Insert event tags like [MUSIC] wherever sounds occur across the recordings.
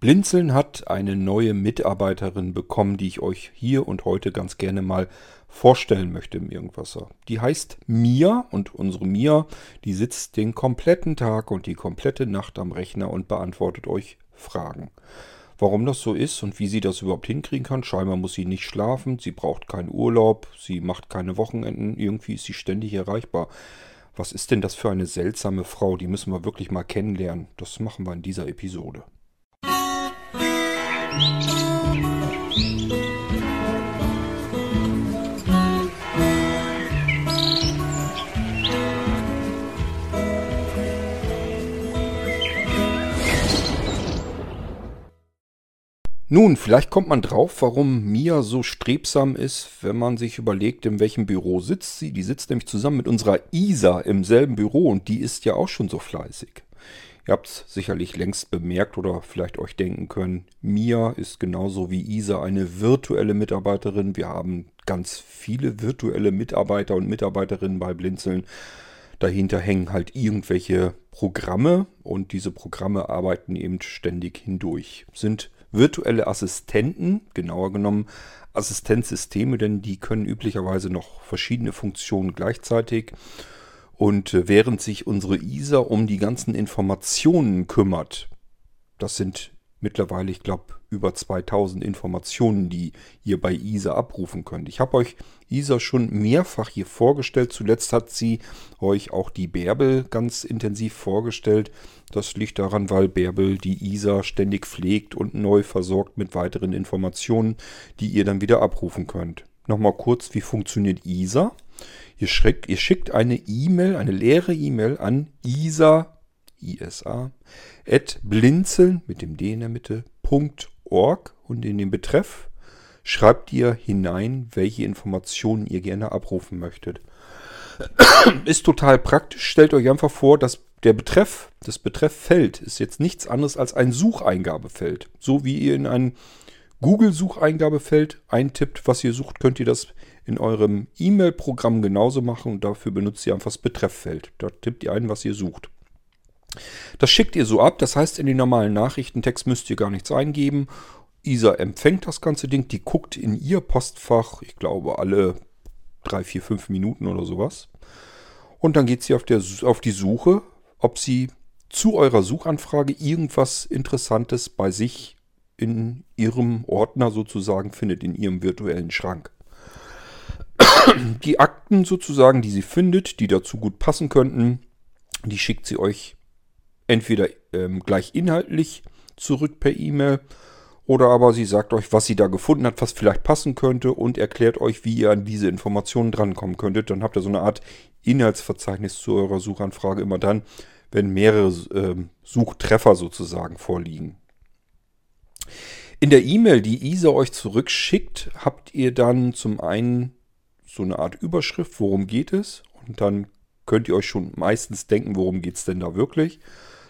Blinzeln hat eine neue Mitarbeiterin bekommen, die ich euch hier und heute ganz gerne mal vorstellen möchte im Irgendwasser. Die heißt Mia und unsere Mia, die sitzt den kompletten Tag und die komplette Nacht am Rechner und beantwortet euch Fragen. Warum das so ist und wie sie das überhaupt hinkriegen kann, scheinbar muss sie nicht schlafen, sie braucht keinen Urlaub, sie macht keine Wochenenden, irgendwie ist sie ständig erreichbar. Was ist denn das für eine seltsame Frau? Die müssen wir wirklich mal kennenlernen. Das machen wir in dieser Episode. Nun, vielleicht kommt man drauf, warum Mia so strebsam ist, wenn man sich überlegt, in welchem Büro sitzt sie. Die sitzt nämlich zusammen mit unserer Isa im selben Büro und die ist ja auch schon so fleißig. Ihr habt es sicherlich längst bemerkt oder vielleicht euch denken können, Mia ist genauso wie Isa eine virtuelle Mitarbeiterin. Wir haben ganz viele virtuelle Mitarbeiter und Mitarbeiterinnen bei Blinzeln. Dahinter hängen halt irgendwelche Programme und diese Programme arbeiten eben ständig hindurch. Sind virtuelle Assistenten, genauer genommen Assistenzsysteme, denn die können üblicherweise noch verschiedene Funktionen gleichzeitig. Und äh, während sich unsere ISA um die ganzen Informationen kümmert, das sind mittlerweile, ich glaube, über 2000 Informationen, die ihr bei ISA abrufen könnt. Ich habe euch ISA schon mehrfach hier vorgestellt. Zuletzt hat sie euch auch die Bärbel ganz intensiv vorgestellt. Das liegt daran, weil Bärbel die ISA ständig pflegt und neu versorgt mit weiteren Informationen, die ihr dann wieder abrufen könnt. Nochmal kurz, wie funktioniert ISA? Ihr, schickt, ihr schickt eine E-Mail, eine leere E-Mail an ISA ISA, at blinzeln mit dem D in der Mitte, .org und in den Betreff schreibt ihr hinein, welche Informationen ihr gerne abrufen möchtet. Ist total praktisch. Stellt euch einfach vor, dass der Betreff, das Betrefffeld ist jetzt nichts anderes als ein Sucheingabefeld. So wie ihr in ein Google-Sucheingabefeld eintippt, was ihr sucht, könnt ihr das in eurem E-Mail-Programm genauso machen und dafür benutzt ihr einfach das Betrefffeld. Da tippt ihr ein, was ihr sucht. Das schickt ihr so ab, das heißt, in den normalen Nachrichtentext müsst ihr gar nichts eingeben. ISA empfängt das ganze Ding, die guckt in ihr Postfach, ich glaube alle drei, vier, fünf Minuten oder sowas. Und dann geht sie auf, der, auf die Suche, ob sie zu eurer Suchanfrage irgendwas Interessantes bei sich in ihrem Ordner sozusagen findet, in ihrem virtuellen Schrank. [COUGHS] Die Akten sozusagen, die sie findet, die dazu gut passen könnten, die schickt sie euch entweder ähm, gleich inhaltlich zurück per E-Mail oder aber sie sagt euch, was sie da gefunden hat, was vielleicht passen könnte und erklärt euch, wie ihr an diese Informationen drankommen könntet. Dann habt ihr so eine Art Inhaltsverzeichnis zu eurer Suchanfrage immer dann, wenn mehrere ähm, Suchtreffer sozusagen vorliegen. In der E-Mail, die ISA euch zurückschickt, habt ihr dann zum einen so eine Art Überschrift, worum geht es und dann könnt ihr euch schon meistens denken, worum geht es denn da wirklich.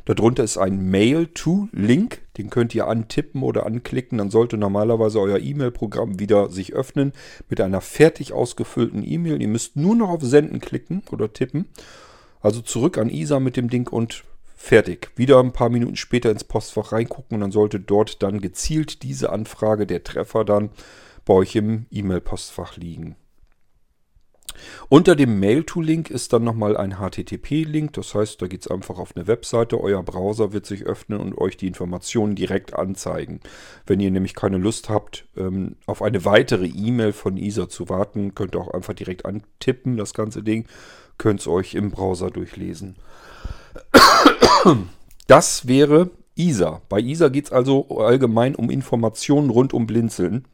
Darunter ist ein Mail-to-Link, den könnt ihr antippen oder anklicken. Dann sollte normalerweise euer E-Mail-Programm wieder sich öffnen mit einer fertig ausgefüllten E-Mail. Ihr müsst nur noch auf Senden klicken oder tippen. Also zurück an ISA mit dem Ding und fertig. Wieder ein paar Minuten später ins Postfach reingucken und dann sollte dort dann gezielt diese Anfrage, der Treffer dann bei euch im E-Mail-Postfach liegen. Unter dem Mail-to-Link ist dann nochmal ein HTTP-Link. Das heißt, da geht es einfach auf eine Webseite. Euer Browser wird sich öffnen und euch die Informationen direkt anzeigen. Wenn ihr nämlich keine Lust habt, ähm, auf eine weitere E-Mail von ISA zu warten, könnt ihr auch einfach direkt antippen, das ganze Ding. Könnt es euch im Browser durchlesen. Das wäre ISA. Bei ISA geht es also allgemein um Informationen rund um Blinzeln.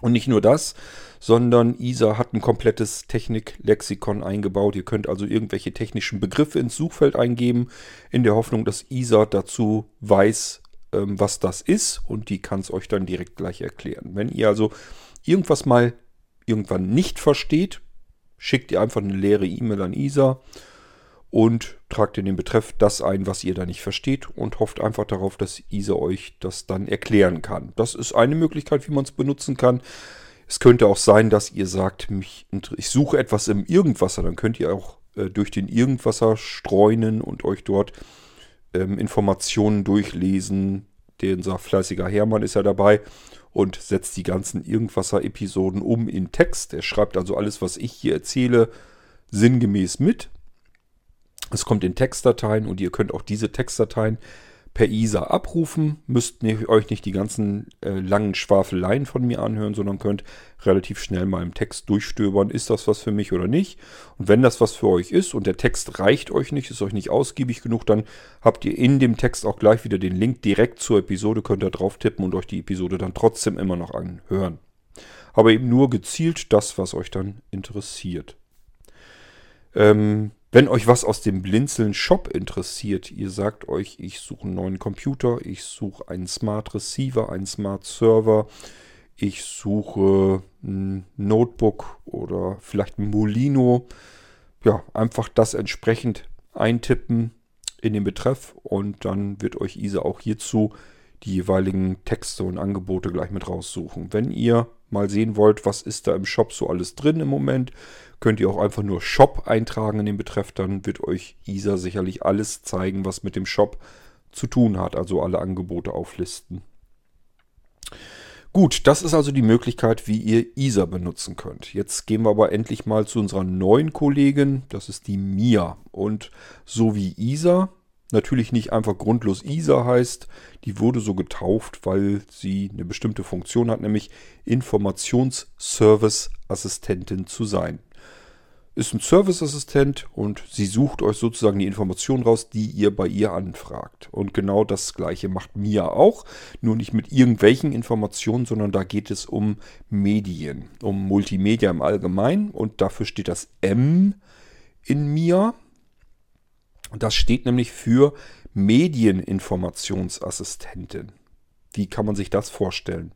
Und nicht nur das, sondern ISA hat ein komplettes Techniklexikon eingebaut. Ihr könnt also irgendwelche technischen Begriffe ins Suchfeld eingeben, in der Hoffnung, dass ISA dazu weiß, ähm, was das ist und die kann es euch dann direkt gleich erklären. Wenn ihr also irgendwas mal irgendwann nicht versteht, schickt ihr einfach eine leere E-Mail an ISA und tragt in den Betreff das ein, was ihr da nicht versteht und hofft einfach darauf, dass ISA euch das dann erklären kann. Das ist eine Möglichkeit, wie man es benutzen kann. Es könnte auch sein, dass ihr sagt, mich, ich suche etwas im Irgendwasser. Dann könnt ihr auch äh, durch den Irgendwasser streunen und euch dort ähm, Informationen durchlesen, unser fleißiger Hermann ist ja dabei und setzt die ganzen Irgendwasser-Episoden um in Text. Er schreibt also alles, was ich hier erzähle, sinngemäß mit. Es kommt in Textdateien und ihr könnt auch diese Textdateien per ISA abrufen. Müsst euch nicht die ganzen äh, langen Schwafeleien von mir anhören, sondern könnt relativ schnell mal im Text durchstöbern, ist das was für mich oder nicht. Und wenn das was für euch ist und der Text reicht euch nicht, ist euch nicht ausgiebig genug, dann habt ihr in dem Text auch gleich wieder den Link direkt zur Episode, könnt ihr drauf tippen und euch die Episode dann trotzdem immer noch anhören. Aber eben nur gezielt das, was euch dann interessiert. Ähm, wenn euch was aus dem Blinzeln Shop interessiert, ihr sagt euch, ich suche einen neuen Computer, ich suche einen Smart Receiver, einen Smart Server, ich suche ein Notebook oder vielleicht ein Molino, ja, einfach das entsprechend eintippen in den Betreff und dann wird euch ISA auch hierzu die jeweiligen Texte und Angebote gleich mit raussuchen. Wenn ihr mal sehen wollt, was ist da im Shop so alles drin im Moment, könnt ihr auch einfach nur Shop eintragen in den Betreff. Dann wird euch ISA sicherlich alles zeigen, was mit dem Shop zu tun hat. Also alle Angebote auflisten. Gut, das ist also die Möglichkeit, wie ihr ISA benutzen könnt. Jetzt gehen wir aber endlich mal zu unserer neuen Kollegin. Das ist die Mia. Und so wie ISA natürlich nicht einfach grundlos ISA heißt, die wurde so getauft, weil sie eine bestimmte Funktion hat, nämlich Informationsservice-Assistentin zu sein ist ein Serviceassistent und sie sucht euch sozusagen die Informationen raus, die ihr bei ihr anfragt. Und genau das gleiche macht Mia auch, nur nicht mit irgendwelchen Informationen, sondern da geht es um Medien, um Multimedia im Allgemeinen und dafür steht das M in Mia. Das steht nämlich für Medieninformationsassistentin. Wie kann man sich das vorstellen?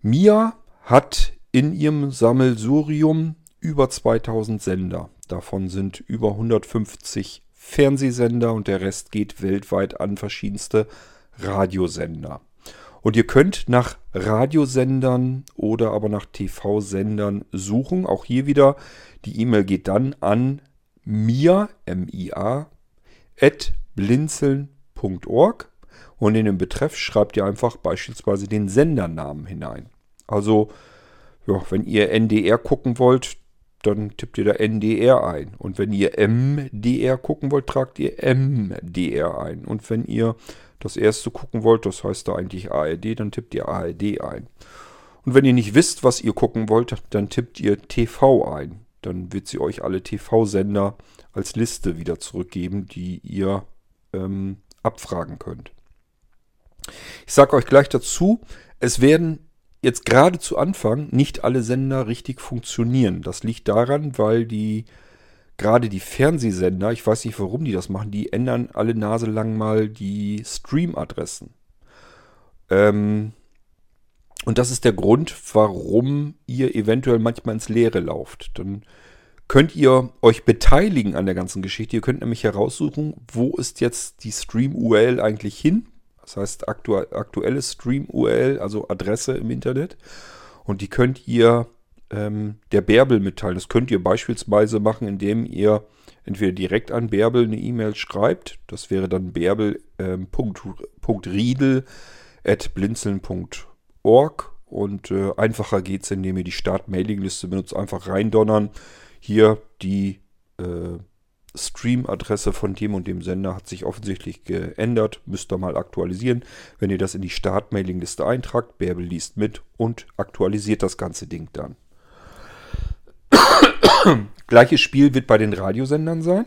Mia hat in ihrem Sammelsurium über 2000 Sender. Davon sind über 150 Fernsehsender und der Rest geht weltweit an verschiedenste Radiosender. Und ihr könnt nach Radiosendern oder aber nach TV-Sendern suchen. Auch hier wieder, die E-Mail geht dann an mia, M-I-A, at blinzeln.org und in den Betreff schreibt ihr einfach beispielsweise den Sendernamen hinein. Also, ja, wenn ihr NDR gucken wollt, dann tippt ihr da NDR ein. Und wenn ihr MDR gucken wollt, tragt ihr MDR ein. Und wenn ihr das erste gucken wollt, das heißt da eigentlich ARD, dann tippt ihr ARD ein. Und wenn ihr nicht wisst, was ihr gucken wollt, dann tippt ihr TV ein. Dann wird sie euch alle TV-Sender als Liste wieder zurückgeben, die ihr ähm, abfragen könnt. Ich sage euch gleich dazu, es werden jetzt gerade zu Anfang nicht alle Sender richtig funktionieren. Das liegt daran, weil die gerade die Fernsehsender, ich weiß nicht warum die das machen, die ändern alle Nase lang mal die Stream-Adressen. Ähm, und das ist der Grund, warum ihr eventuell manchmal ins Leere lauft. Dann könnt ihr euch beteiligen an der ganzen Geschichte. Ihr könnt nämlich heraussuchen, wo ist jetzt die Stream-URL eigentlich hin das heißt aktu aktuelle Stream-URL, also Adresse im Internet. Und die könnt ihr ähm, der Bärbel mitteilen. Das könnt ihr beispielsweise machen, indem ihr entweder direkt an Bärbel eine E-Mail schreibt. Das wäre dann bärbel.riedel ähm, blinzeln.org. Und äh, einfacher geht es, indem ihr die Start-Mailing-Liste benutzt. Einfach reindonnern. Hier die äh, Stream-Adresse von dem und dem Sender hat sich offensichtlich geändert. Müsst ihr mal aktualisieren. Wenn ihr das in die Start-Mailing-Liste eintragt, Bärbel liest mit und aktualisiert das ganze Ding dann. [COUGHS] Gleiches Spiel wird bei den Radiosendern sein.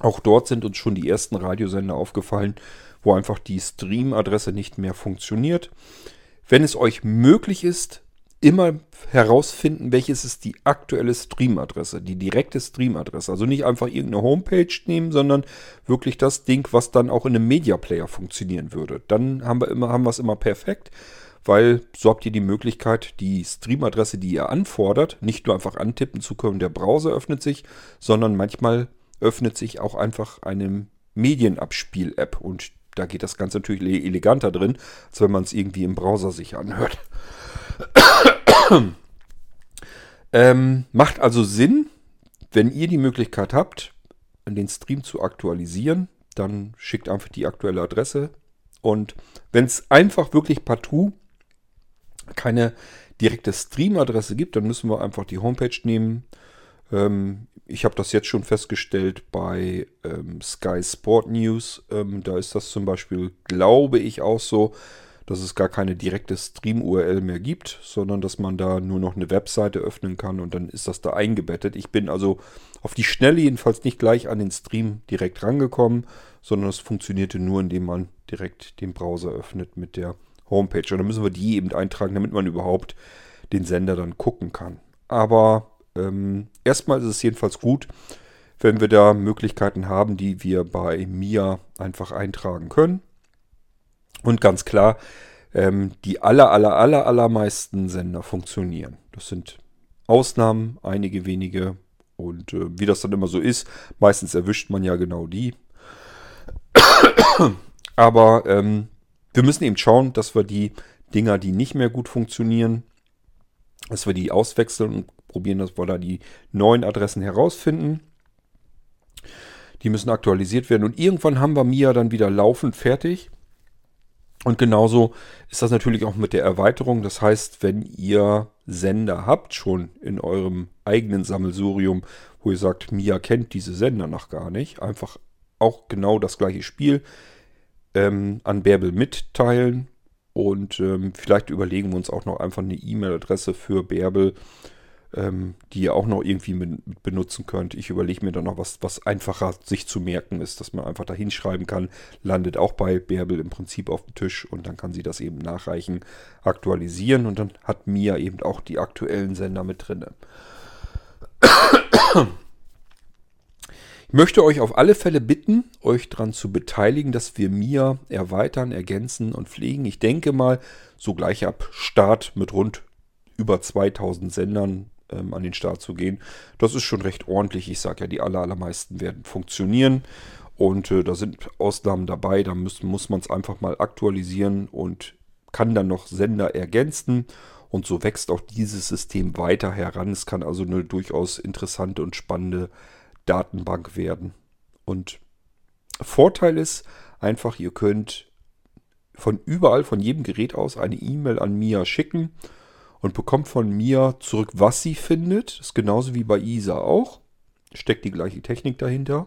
Auch dort sind uns schon die ersten Radiosender aufgefallen, wo einfach die Stream-Adresse nicht mehr funktioniert. Wenn es euch möglich ist, immer herausfinden, welches ist die aktuelle Streamadresse, die direkte Streamadresse. Also nicht einfach irgendeine Homepage nehmen, sondern wirklich das Ding, was dann auch in einem Media Player funktionieren würde. Dann haben wir immer, haben wir es immer perfekt, weil so habt ihr die Möglichkeit, die Streamadresse, die ihr anfordert, nicht nur einfach antippen zu können, der Browser öffnet sich, sondern manchmal öffnet sich auch einfach eine Medienabspiel-App und da geht das Ganze natürlich eleganter drin, als wenn man es irgendwie im Browser sich anhört. [COUGHS] ähm, macht also Sinn, wenn ihr die Möglichkeit habt, den Stream zu aktualisieren, dann schickt einfach die aktuelle Adresse Und wenn es einfach wirklich partout keine direkte Stream-Adresse gibt, dann müssen wir einfach die Homepage nehmen. Ähm, ich habe das jetzt schon festgestellt bei ähm, Sky Sport News. Ähm, da ist das zum Beispiel, glaube ich, auch so, dass es gar keine direkte Stream-URL mehr gibt, sondern dass man da nur noch eine Webseite öffnen kann und dann ist das da eingebettet. Ich bin also auf die Schnelle jedenfalls nicht gleich an den Stream direkt rangekommen, sondern es funktionierte nur, indem man direkt den Browser öffnet mit der Homepage. Und dann müssen wir die eben eintragen, damit man überhaupt den Sender dann gucken kann. Aber ähm, erstmal ist es jedenfalls gut, wenn wir da Möglichkeiten haben, die wir bei Mia einfach eintragen können. Und ganz klar, ähm, die aller, aller, aller, allermeisten Sender funktionieren. Das sind Ausnahmen, einige wenige. Und äh, wie das dann immer so ist, meistens erwischt man ja genau die. [COUGHS] Aber ähm, wir müssen eben schauen, dass wir die Dinger, die nicht mehr gut funktionieren, dass wir die auswechseln und probieren, dass wir da die neuen Adressen herausfinden. Die müssen aktualisiert werden und irgendwann haben wir Mia dann wieder laufend fertig. Und genauso ist das natürlich auch mit der Erweiterung. Das heißt, wenn ihr Sender habt schon in eurem eigenen Sammelsurium, wo ihr sagt, Mia kennt diese Sender noch gar nicht, einfach auch genau das gleiche Spiel ähm, an Bärbel mitteilen. Und ähm, vielleicht überlegen wir uns auch noch einfach eine E-Mail-Adresse für Bärbel, ähm, die ihr auch noch irgendwie mit, benutzen könnt. Ich überlege mir dann noch was, was einfacher sich zu merken ist, dass man einfach da hinschreiben kann. Landet auch bei Bärbel im Prinzip auf dem Tisch und dann kann sie das eben nachreichen, aktualisieren und dann hat Mia eben auch die aktuellen Sender mit drin möchte euch auf alle Fälle bitten, euch daran zu beteiligen, dass wir mir erweitern, ergänzen und pflegen. Ich denke mal, so gleich ab Start mit rund über 2000 Sendern ähm, an den Start zu gehen. Das ist schon recht ordentlich. Ich sage ja, die aller, allermeisten werden funktionieren. Und äh, da sind Ausnahmen dabei. Da muss, muss man es einfach mal aktualisieren und kann dann noch Sender ergänzen. Und so wächst auch dieses System weiter heran. Es kann also eine durchaus interessante und spannende Datenbank werden. Und Vorteil ist einfach, ihr könnt von überall, von jedem Gerät aus eine E-Mail an Mia schicken und bekommt von mir zurück, was sie findet. Das ist genauso wie bei ISA auch. Steckt die gleiche Technik dahinter.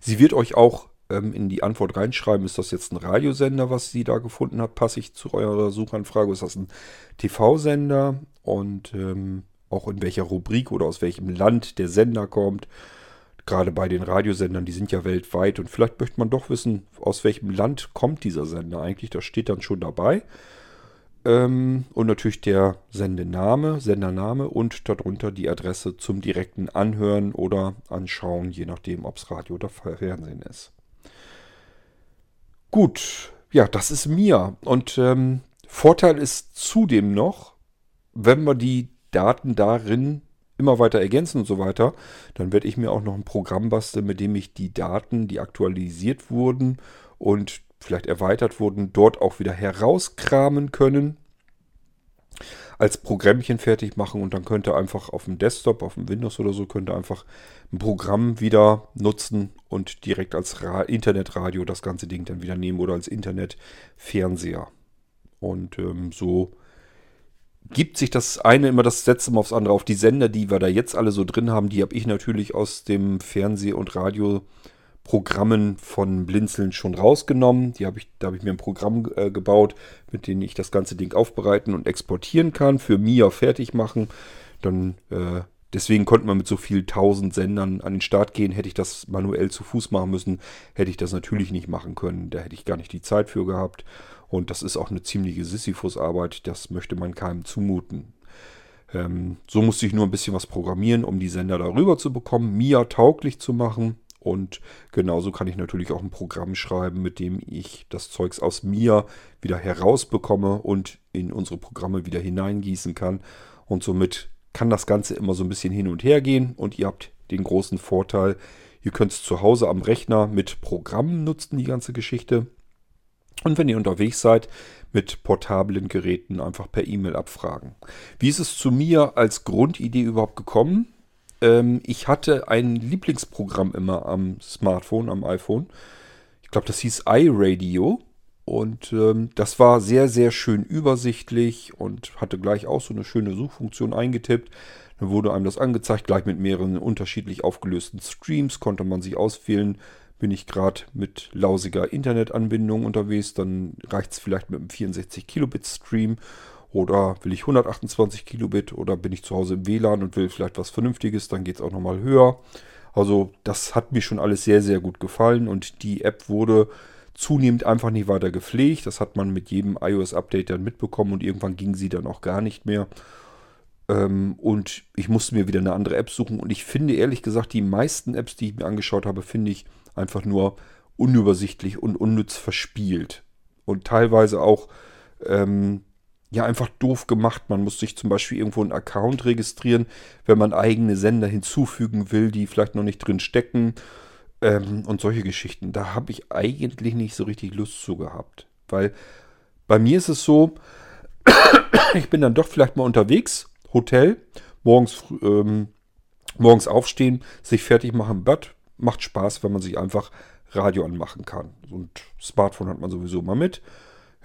Sie wird euch auch ähm, in die Antwort reinschreiben, ist das jetzt ein Radiosender, was sie da gefunden hat, passe ich zu eurer Suchanfrage, ist das ein TV-Sender und ähm, auch in welcher Rubrik oder aus welchem Land der Sender kommt. Gerade bei den Radiosendern, die sind ja weltweit und vielleicht möchte man doch wissen, aus welchem Land kommt dieser Sender eigentlich. Das steht dann schon dabei. Ähm, und natürlich der Sendename, Sendername und darunter die Adresse zum direkten Anhören oder Anschauen, je nachdem, ob es Radio oder Fernsehen ist. Gut, ja, das ist mir. Und ähm, Vorteil ist zudem noch, wenn wir die Daten darin immer weiter ergänzen und so weiter, dann werde ich mir auch noch ein Programm basteln, mit dem ich die Daten, die aktualisiert wurden und vielleicht erweitert wurden, dort auch wieder herauskramen können, als Programmchen fertig machen und dann könnte einfach auf dem Desktop, auf dem Windows oder so, könnte einfach ein Programm wieder nutzen und direkt als Ra Internetradio das ganze Ding dann wieder nehmen oder als Internetfernseher. Und ähm, so gibt sich das eine immer das letzte Mal aufs andere auf. Die Sender, die wir da jetzt alle so drin haben, die habe ich natürlich aus dem Fernseh- und Radioprogrammen von Blinzeln schon rausgenommen. Die habe ich, da habe ich mir ein Programm äh, gebaut, mit dem ich das ganze Ding aufbereiten und exportieren kann, für Mia fertig machen. Dann äh, Deswegen konnte man mit so vielen tausend Sendern an den Start gehen. Hätte ich das manuell zu Fuß machen müssen, hätte ich das natürlich nicht machen können. Da hätte ich gar nicht die Zeit für gehabt. Und das ist auch eine ziemliche Sisyphus-Arbeit. Das möchte man keinem zumuten. Ähm, so musste ich nur ein bisschen was programmieren, um die Sender darüber zu bekommen, Mia tauglich zu machen. Und genauso kann ich natürlich auch ein Programm schreiben, mit dem ich das Zeugs aus Mia wieder herausbekomme und in unsere Programme wieder hineingießen kann. Und somit kann das Ganze immer so ein bisschen hin und her gehen. Und ihr habt den großen Vorteil, ihr könnt es zu Hause am Rechner mit Programmen nutzen, die ganze Geschichte. Und wenn ihr unterwegs seid, mit portablen Geräten einfach per E-Mail abfragen. Wie ist es zu mir als Grundidee überhaupt gekommen? Ähm, ich hatte ein Lieblingsprogramm immer am Smartphone, am iPhone. Ich glaube, das hieß iRadio. Und ähm, das war sehr, sehr schön übersichtlich und hatte gleich auch so eine schöne Suchfunktion eingetippt. Dann wurde einem das angezeigt, gleich mit mehreren unterschiedlich aufgelösten Streams konnte man sich auswählen. Bin ich gerade mit lausiger Internetanbindung unterwegs, dann reicht es vielleicht mit einem 64 Kilobit Stream. Oder will ich 128 Kilobit oder bin ich zu Hause im WLAN und will vielleicht was Vernünftiges, dann geht es auch nochmal höher. Also das hat mir schon alles sehr, sehr gut gefallen und die App wurde zunehmend einfach nicht weiter gepflegt. Das hat man mit jedem iOS-Update dann mitbekommen und irgendwann ging sie dann auch gar nicht mehr. Ähm, und ich musste mir wieder eine andere App suchen. Und ich finde ehrlich gesagt, die meisten Apps, die ich mir angeschaut habe, finde ich einfach nur unübersichtlich und unnütz verspielt. Und teilweise auch ähm, ja einfach doof gemacht. Man muss sich zum Beispiel irgendwo einen Account registrieren, wenn man eigene Sender hinzufügen will, die vielleicht noch nicht drin stecken. Ähm, und solche Geschichten. Da habe ich eigentlich nicht so richtig Lust zu gehabt. Weil bei mir ist es so, [COUGHS] ich bin dann doch vielleicht mal unterwegs, Hotel, morgens, ähm, morgens aufstehen, sich fertig machen im Bad. Macht Spaß, wenn man sich einfach Radio anmachen kann. Und Smartphone hat man sowieso mal mit.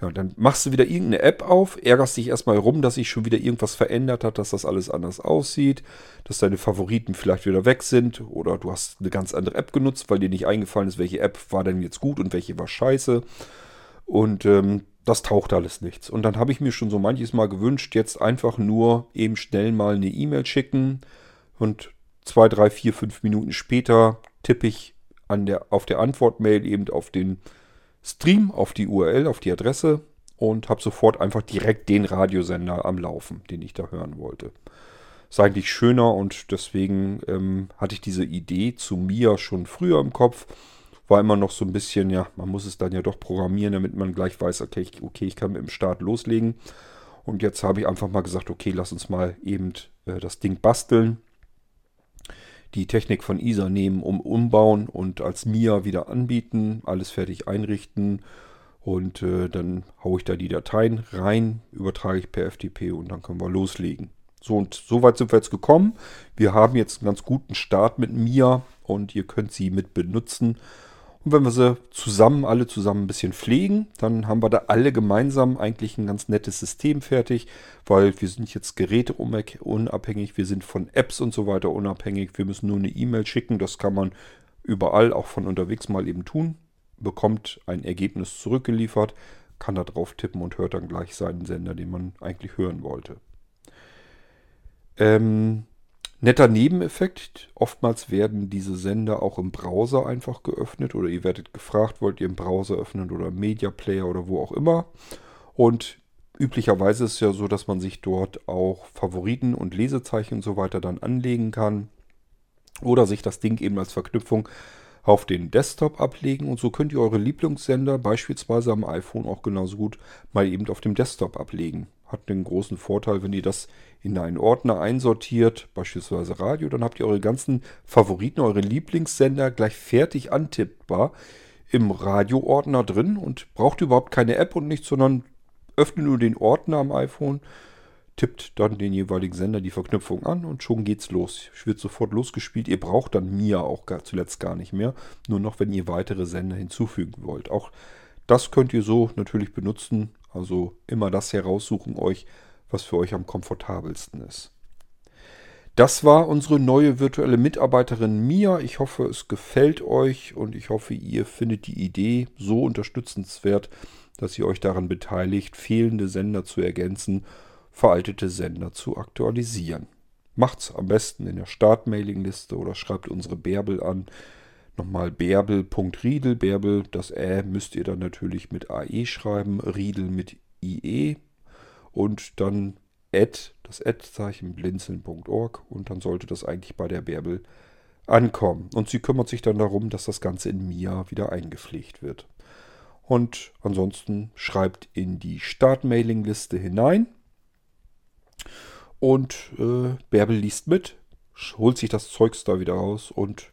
Ja, dann machst du wieder irgendeine App auf, ärgerst dich erstmal rum, dass sich schon wieder irgendwas verändert hat, dass das alles anders aussieht, dass deine Favoriten vielleicht wieder weg sind oder du hast eine ganz andere App genutzt, weil dir nicht eingefallen ist, welche App war denn jetzt gut und welche war scheiße. Und ähm, das taucht alles nichts. Und dann habe ich mir schon so manches Mal gewünscht, jetzt einfach nur eben schnell mal eine E-Mail schicken und zwei, drei, vier, fünf Minuten später tippe ich an der, auf der Antwortmail eben auf den Stream auf die URL, auf die Adresse und habe sofort einfach direkt den Radiosender am Laufen, den ich da hören wollte. Ist eigentlich schöner und deswegen ähm, hatte ich diese Idee zu mir schon früher im Kopf. War immer noch so ein bisschen, ja, man muss es dann ja doch programmieren, damit man gleich weiß, okay, ich, okay, ich kann mit dem Start loslegen. Und jetzt habe ich einfach mal gesagt, okay, lass uns mal eben äh, das Ding basteln die Technik von ISA nehmen, um umbauen und als MIA wieder anbieten, alles fertig einrichten und äh, dann haue ich da die Dateien rein, übertrage ich per FTP und dann können wir loslegen. So und so weit sind wir jetzt gekommen. Wir haben jetzt einen ganz guten Start mit MIA und ihr könnt sie mit benutzen. Und wenn wir sie zusammen, alle zusammen ein bisschen pflegen, dann haben wir da alle gemeinsam eigentlich ein ganz nettes System fertig, weil wir sind jetzt geräteunabhängig, wir sind von Apps und so weiter unabhängig. Wir müssen nur eine E-Mail schicken, das kann man überall, auch von unterwegs mal eben tun. Bekommt ein Ergebnis zurückgeliefert, kann da drauf tippen und hört dann gleich seinen Sender, den man eigentlich hören wollte. Ähm, Netter Nebeneffekt, oftmals werden diese Sender auch im Browser einfach geöffnet oder ihr werdet gefragt, wollt ihr im Browser öffnen oder Media Player oder wo auch immer. Und üblicherweise ist es ja so, dass man sich dort auch Favoriten und Lesezeichen und so weiter dann anlegen kann oder sich das Ding eben als Verknüpfung auf den Desktop ablegen und so könnt ihr eure Lieblingssender beispielsweise am iPhone auch genauso gut mal eben auf dem Desktop ablegen. Hat den großen Vorteil, wenn ihr das in einen Ordner einsortiert, beispielsweise Radio, dann habt ihr eure ganzen Favoriten, eure Lieblingssender gleich fertig antippbar im Radioordner drin und braucht überhaupt keine App und nichts, sondern öffnet nur den Ordner am iPhone, tippt dann den jeweiligen Sender die Verknüpfung an und schon geht's los. Wird sofort losgespielt. Ihr braucht dann Mia auch gar, zuletzt gar nicht mehr. Nur noch, wenn ihr weitere Sender hinzufügen wollt. Auch das könnt ihr so natürlich benutzen. Also immer das heraussuchen euch, was für euch am komfortabelsten ist. Das war unsere neue virtuelle Mitarbeiterin Mia. Ich hoffe, es gefällt euch und ich hoffe, ihr findet die Idee so unterstützenswert, dass ihr euch daran beteiligt, fehlende Sender zu ergänzen, veraltete Sender zu aktualisieren. Macht's am besten in der Startmailingliste oder schreibt unsere Bärbel an. Nochmal bärbel.riedel. Bärbel, das Ä müsst ihr dann natürlich mit AE schreiben, Riedel mit IE und dann Ad, das Ad-Zeichen blinzeln.org und dann sollte das eigentlich bei der Bärbel ankommen. Und sie kümmert sich dann darum, dass das Ganze in Mia wieder eingepflegt wird. Und ansonsten schreibt in die Start-Mailing-Liste hinein. Und äh, Bärbel liest mit, holt sich das Zeugs da wieder raus und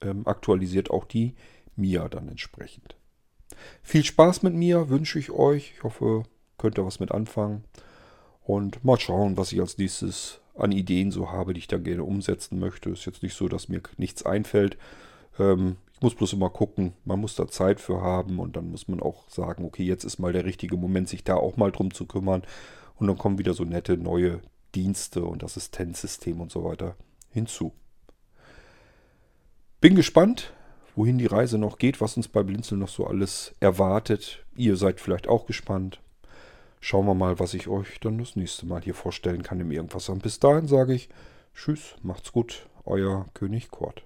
ähm, aktualisiert auch die Mia dann entsprechend. Viel Spaß mit Mia wünsche ich euch. Ich hoffe, könnt ihr was mit anfangen. Und mal schauen, was ich als nächstes an Ideen so habe, die ich dann gerne umsetzen möchte. Ist jetzt nicht so, dass mir nichts einfällt. Ähm, Ich muss bloß immer gucken, man muss da Zeit für haben und dann muss man auch sagen, okay, jetzt ist mal der richtige Moment, sich da auch mal drum zu kümmern. Und dann kommen wieder so nette neue Dienste und Assistenzsystem und so weiter hinzu. Bin gespannt, wohin die Reise noch geht, was uns bei Blinzeln noch so alles erwartet. Ihr seid vielleicht auch gespannt. Schauen wir mal, was ich euch dann das nächste Mal hier vorstellen kann im Irgendwas. Und bis dahin sage ich Tschüss, macht's gut, euer König Kurt.